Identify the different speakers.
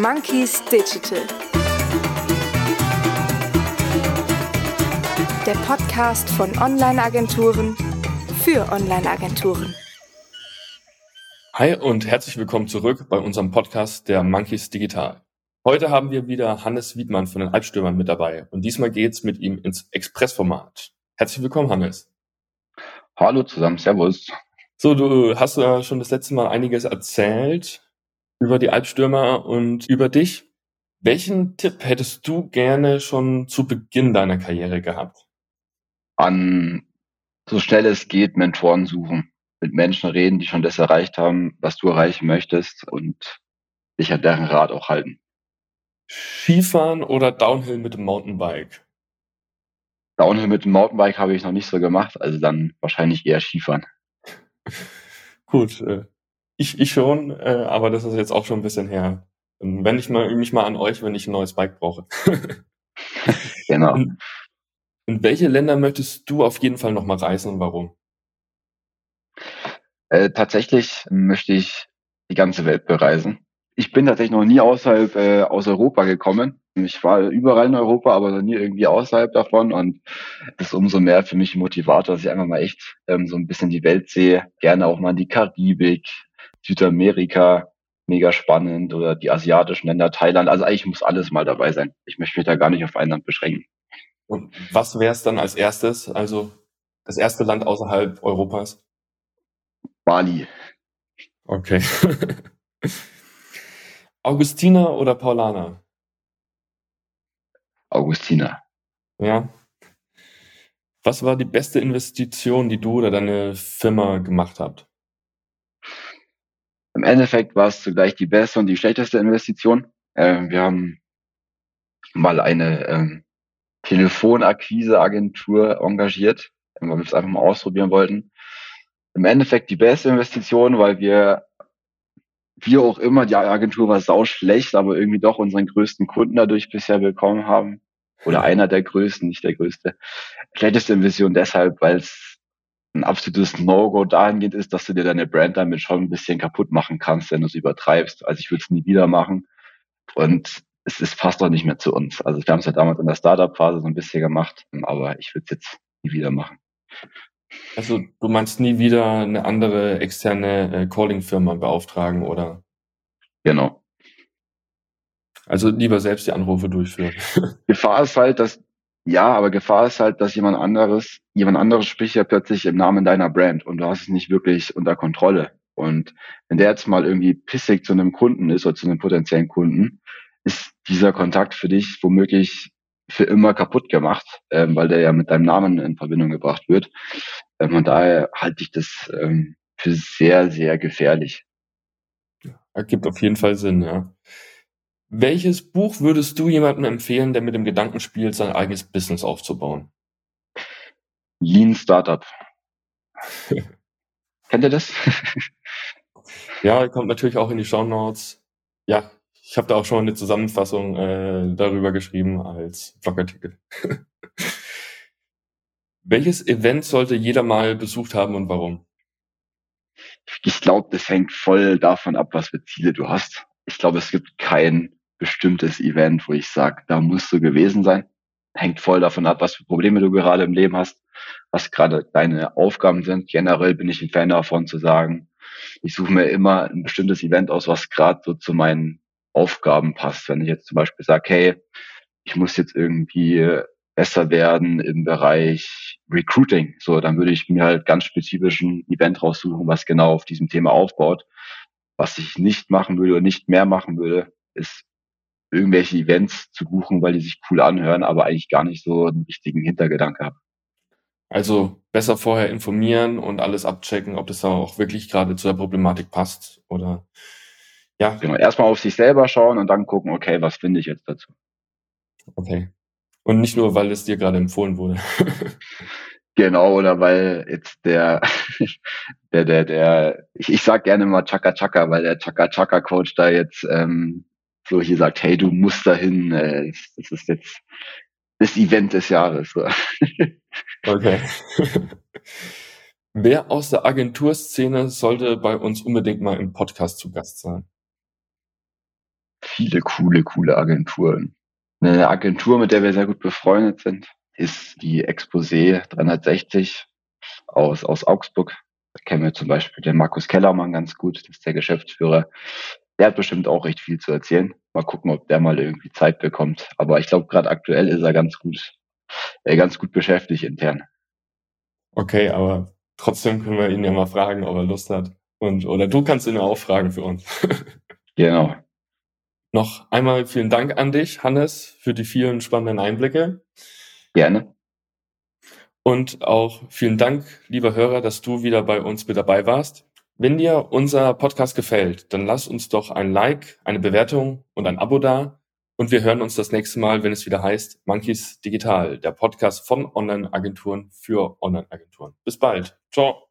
Speaker 1: Monkeys Digital. Der Podcast von Online-Agenturen für Online-Agenturen.
Speaker 2: Hi und herzlich willkommen zurück bei unserem Podcast der Monkeys Digital. Heute haben wir wieder Hannes Wiedmann von den Albstürmern mit dabei und diesmal geht's mit ihm ins Expressformat. Herzlich willkommen, Hannes.
Speaker 3: Hallo zusammen, Servus.
Speaker 2: So, du hast ja schon das letzte Mal einiges erzählt über die Albstürmer und über dich. Welchen Tipp hättest du gerne schon zu Beginn deiner Karriere gehabt?
Speaker 3: An so schnell es geht Mentoren suchen, mit Menschen reden, die schon das erreicht haben, was du erreichen möchtest und dich an deren Rat auch halten.
Speaker 2: Skifahren oder Downhill mit dem Mountainbike?
Speaker 3: Downhill mit dem Mountainbike habe ich noch nicht so gemacht, also dann wahrscheinlich eher Skifahren.
Speaker 2: Gut, äh, ich, ich schon, äh, aber das ist jetzt auch schon ein bisschen her. Wenn ich mal, mich mal an euch, wenn ich ein neues Bike brauche.
Speaker 3: genau.
Speaker 2: In, in welche Länder möchtest du auf jeden Fall noch mal reisen und warum?
Speaker 3: Äh, tatsächlich möchte ich die ganze Welt bereisen. Ich bin tatsächlich noch nie außerhalb äh, aus Europa gekommen. Ich war überall in Europa, aber noch nie irgendwie außerhalb davon. Und das ist umso mehr für mich ein Motivator, dass ich einfach mal echt ähm, so ein bisschen die Welt sehe. Gerne auch mal in die Karibik, Südamerika, mega spannend oder die asiatischen Länder, Thailand. Also eigentlich muss alles mal dabei sein. Ich möchte mich da gar nicht auf ein Land beschränken.
Speaker 2: Und was wäre es dann als erstes? Also das erste Land außerhalb Europas?
Speaker 3: Bali.
Speaker 2: Okay. Augustina oder Paulana?
Speaker 3: Augustina.
Speaker 2: Ja. Was war die beste Investition, die du oder deine Firma gemacht habt?
Speaker 3: Im Endeffekt war es zugleich die beste und die schlechteste Investition. Äh, wir haben mal eine ähm, Telefonakquiseagentur engagiert, weil wir es einfach mal ausprobieren wollten. Im Endeffekt die beste Investition, weil wir wie auch immer, die Agentur war sau schlecht, aber irgendwie doch unseren größten Kunden dadurch bisher bekommen haben. Oder einer der größten, nicht der größte. Schlechteste Investition deshalb, weil es ein absolutes No-Go dahingehend ist, dass du dir deine Brand damit schon ein bisschen kaputt machen kannst, wenn du es übertreibst. Also ich würde es nie wieder machen. Und es ist fast auch nicht mehr zu uns. Also wir haben es ja damals in der Startup-Phase so ein bisschen gemacht, aber ich würde es jetzt nie wieder machen.
Speaker 2: Also du meinst nie wieder eine andere externe äh, Calling-Firma beauftragen, oder?
Speaker 3: Genau.
Speaker 2: Also lieber selbst die Anrufe durchführen.
Speaker 3: Gefahr ist halt, dass ja, aber Gefahr ist halt, dass jemand anderes, jemand anderes spricht ja plötzlich im Namen deiner Brand und du hast es nicht wirklich unter Kontrolle. Und wenn der jetzt mal irgendwie pissig zu einem Kunden ist oder zu einem potenziellen Kunden, ist dieser Kontakt für dich womöglich für immer kaputt gemacht, ähm, weil der ja mit deinem Namen in Verbindung gebracht wird. Ähm, und daher halte ich das ähm, für sehr, sehr gefährlich.
Speaker 2: Ergibt auf jeden Fall Sinn, ja. Welches Buch würdest du jemandem empfehlen, der mit dem Gedanken spielt, sein eigenes Business aufzubauen?
Speaker 3: Lean Startup. Kennt ihr das?
Speaker 2: ja, kommt natürlich auch in die Show Notes. Ja, ich habe da auch schon eine Zusammenfassung äh, darüber geschrieben als Blogartikel. Welches Event sollte jeder mal besucht haben und warum?
Speaker 3: Ich glaube, das hängt voll davon ab, was für Ziele du hast. Ich glaube, es gibt kein bestimmtes Event, wo ich sage, da musst du gewesen sein. Hängt voll davon ab, was für Probleme du gerade im Leben hast, was gerade deine Aufgaben sind. Generell bin ich ein Fan davon zu sagen, ich suche mir immer ein bestimmtes Event aus, was gerade so zu meinen Aufgaben passt. Wenn ich jetzt zum Beispiel sage, hey, ich muss jetzt irgendwie besser werden im Bereich Recruiting, so, dann würde ich mir halt ganz spezifisch ein Event raussuchen, was genau auf diesem Thema aufbaut. Was ich nicht machen würde oder nicht mehr machen würde, ist irgendwelche Events zu buchen, weil die sich cool anhören, aber eigentlich gar nicht so einen wichtigen Hintergedanke haben.
Speaker 2: Also besser vorher informieren und alles abchecken, ob das auch wirklich gerade zu der Problematik passt oder
Speaker 3: ja. Genau, erstmal auf sich selber schauen und dann gucken, okay, was finde ich jetzt dazu?
Speaker 2: Okay. Und nicht nur, weil es dir gerade empfohlen wurde.
Speaker 3: genau, oder weil jetzt der, der, der, der, ich, ich sag gerne mal Chaka Chaka, weil der Chaka Chaka Coach da jetzt ähm, so hier sagt, hey, du musst dahin, äh, das ist jetzt das Event des Jahres. So.
Speaker 2: okay. Wer aus der Agenturszene sollte bei uns unbedingt mal im Podcast zu Gast sein?
Speaker 3: viele coole, coole Agenturen. Eine Agentur, mit der wir sehr gut befreundet sind, ist die Exposé 360 aus, aus Augsburg. Da kennen wir zum Beispiel den Markus Kellermann ganz gut, das ist der Geschäftsführer. Der hat bestimmt auch recht viel zu erzählen. Mal gucken, ob der mal irgendwie Zeit bekommt. Aber ich glaube, gerade aktuell ist er ganz gut, äh, ganz gut beschäftigt intern.
Speaker 2: Okay, aber trotzdem können wir ihn ja mal fragen, ob er Lust hat. Und, oder du kannst ihn ja auch fragen für uns.
Speaker 3: genau.
Speaker 2: Noch einmal vielen Dank an dich, Hannes, für die vielen spannenden Einblicke.
Speaker 3: Gerne.
Speaker 2: Und auch vielen Dank, lieber Hörer, dass du wieder bei uns mit dabei warst. Wenn dir unser Podcast gefällt, dann lass uns doch ein Like, eine Bewertung und ein Abo da. Und wir hören uns das nächste Mal, wenn es wieder heißt Monkeys Digital, der Podcast von Online-Agenturen für Online-Agenturen. Bis bald. Ciao.